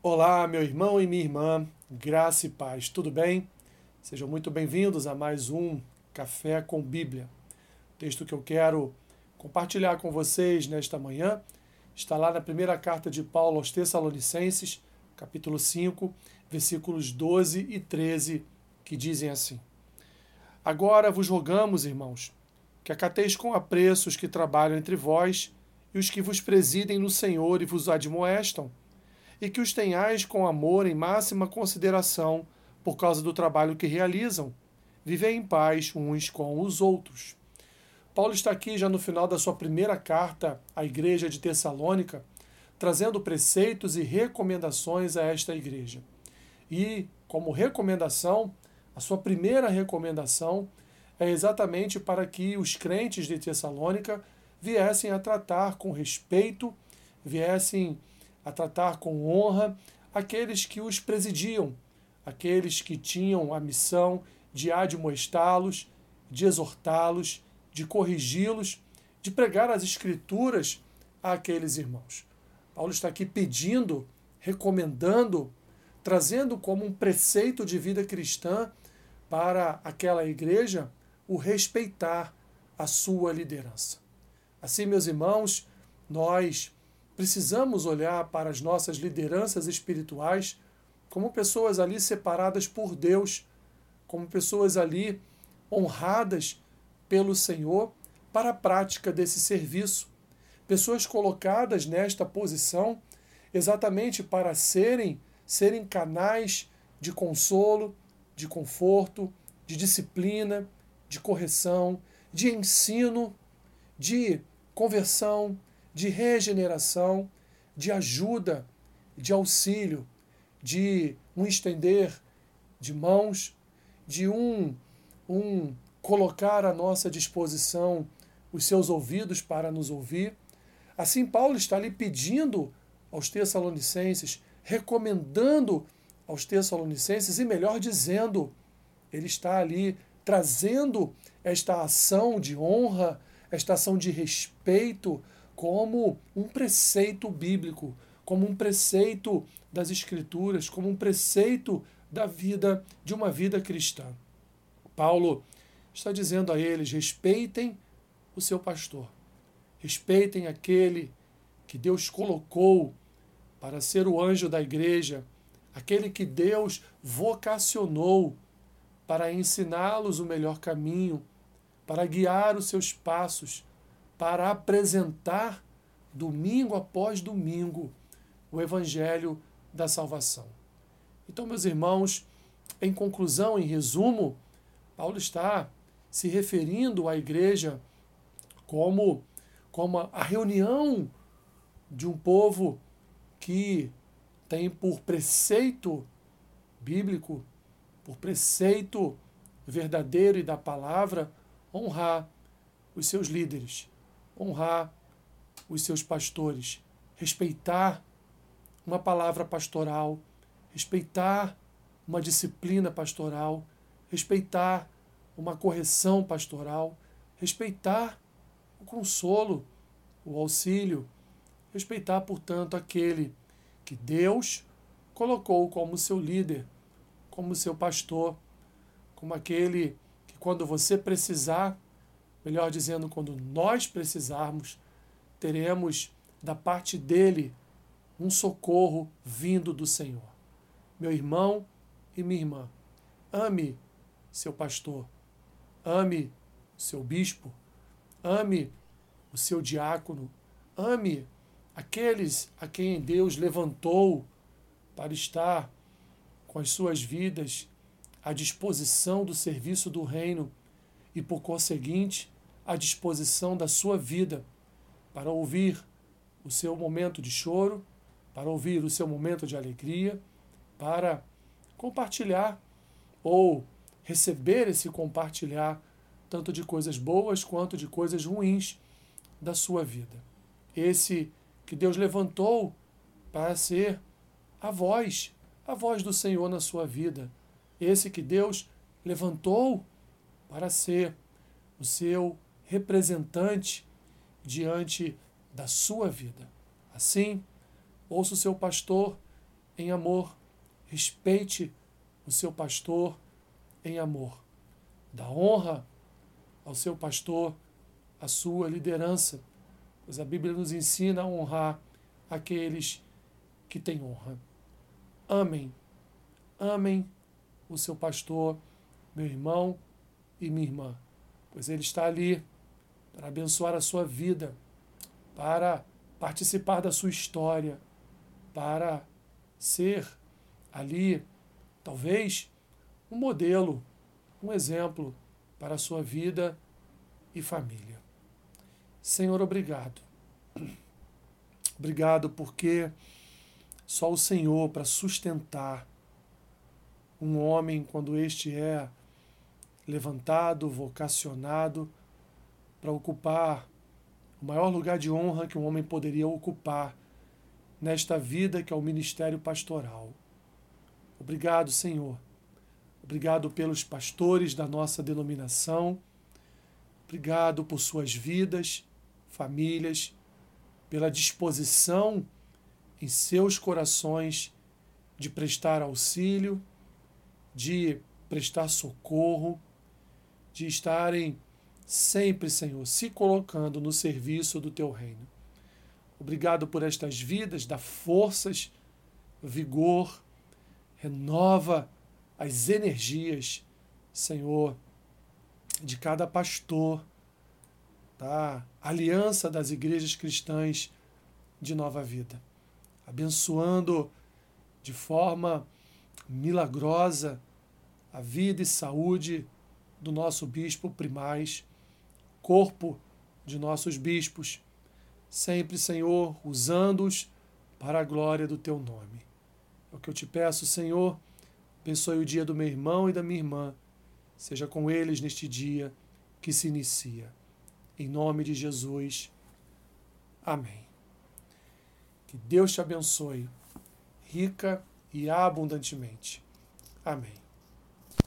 Olá, meu irmão e minha irmã, graça e paz, tudo bem? Sejam muito bem-vindos a mais um Café com Bíblia. O texto que eu quero compartilhar com vocês nesta manhã está lá na primeira carta de Paulo aos Tessalonicenses, capítulo 5, versículos 12 e 13, que dizem assim: Agora vos rogamos, irmãos, que acateis com apreço os que trabalham entre vós e os que vos presidem no Senhor e vos admoestam e que os tenhais com amor em máxima consideração por causa do trabalho que realizam. Vivei em paz uns com os outros. Paulo está aqui já no final da sua primeira carta à igreja de Tessalônica, trazendo preceitos e recomendações a esta igreja. E, como recomendação, a sua primeira recomendação é exatamente para que os crentes de Tessalônica viessem a tratar com respeito, viessem a tratar com honra aqueles que os presidiam, aqueles que tinham a missão de admoestá-los, de exortá-los, de corrigi-los, de pregar as Escrituras àqueles irmãos. Paulo está aqui pedindo, recomendando, trazendo como um preceito de vida cristã para aquela igreja o respeitar a sua liderança. Assim, meus irmãos, nós precisamos olhar para as nossas lideranças espirituais como pessoas ali separadas por Deus, como pessoas ali honradas pelo Senhor para a prática desse serviço. Pessoas colocadas nesta posição exatamente para serem serem canais de consolo, de conforto, de disciplina, de correção, de ensino, de conversão, de regeneração, de ajuda, de auxílio, de um estender de mãos, de um, um colocar à nossa disposição os seus ouvidos para nos ouvir. Assim, Paulo está ali pedindo aos Tessalonicenses, recomendando aos Tessalonicenses, e melhor dizendo, ele está ali trazendo esta ação de honra, esta ação de respeito como um preceito bíblico, como um preceito das Escrituras, como um preceito da vida, de uma vida cristã. Paulo está dizendo a eles: respeitem o seu pastor, respeitem aquele que Deus colocou para ser o anjo da igreja, aquele que Deus vocacionou para ensiná-los o melhor caminho, para guiar os seus passos, para apresentar domingo após domingo o evangelho da salvação. Então, meus irmãos, em conclusão, em resumo, Paulo está se referindo à igreja como como a reunião de um povo que tem por preceito bíblico, por preceito verdadeiro e da palavra, honrar os seus líderes, honrar os seus pastores, respeitar uma palavra pastoral, respeitar uma disciplina pastoral, respeitar uma correção pastoral, respeitar o consolo, o auxílio, respeitar, portanto, aquele que Deus colocou como seu líder, como seu pastor, como aquele que, quando você precisar, melhor dizendo, quando nós precisarmos, teremos da parte dele um socorro vindo do Senhor. Meu irmão e minha irmã, ame seu pastor, ame seu bispo, ame o seu diácono, ame aqueles a quem Deus levantou para estar com as suas vidas à disposição do serviço do reino e, por conseguinte, à disposição da sua vida para ouvir o seu momento de choro, para ouvir o seu momento de alegria, para compartilhar ou receber esse compartilhar tanto de coisas boas quanto de coisas ruins da sua vida. Esse que Deus levantou para ser a voz, a voz do Senhor na sua vida. Esse que Deus levantou para ser o seu representante diante da sua vida. Assim, ouça o seu pastor em amor. Respeite o seu pastor em amor. Dá honra ao seu pastor, à sua liderança, pois a Bíblia nos ensina a honrar aqueles que têm honra. Amem, amem o seu pastor, meu irmão e minha irmã, pois ele está ali para abençoar a sua vida, para participar da sua história, para ser ali, talvez, um modelo, um exemplo para a sua vida e família. Senhor, obrigado. Obrigado porque só o Senhor para sustentar um homem quando este é levantado, vocacionado para ocupar o maior lugar de honra que um homem poderia ocupar nesta vida que é o ministério pastoral. Obrigado, Senhor. Obrigado pelos pastores da nossa denominação. Obrigado por suas vidas, famílias, pela disposição em seus corações de prestar auxílio, de prestar socorro, de estarem sempre, Senhor, se colocando no serviço do teu reino. Obrigado por estas vidas, dá forças, vigor, renova as energias, Senhor, de cada pastor, da aliança das igrejas cristãs de nova vida, abençoando de forma milagrosa a vida e saúde do nosso bispo primaz, corpo de nossos bispos, sempre, Senhor, usando-os para a glória do teu nome. É o que eu te peço, Senhor. Abençoe o dia do meu irmão e da minha irmã. Seja com eles neste dia que se inicia. Em nome de Jesus. Amém. Que Deus te abençoe, rica e abundantemente. Amém.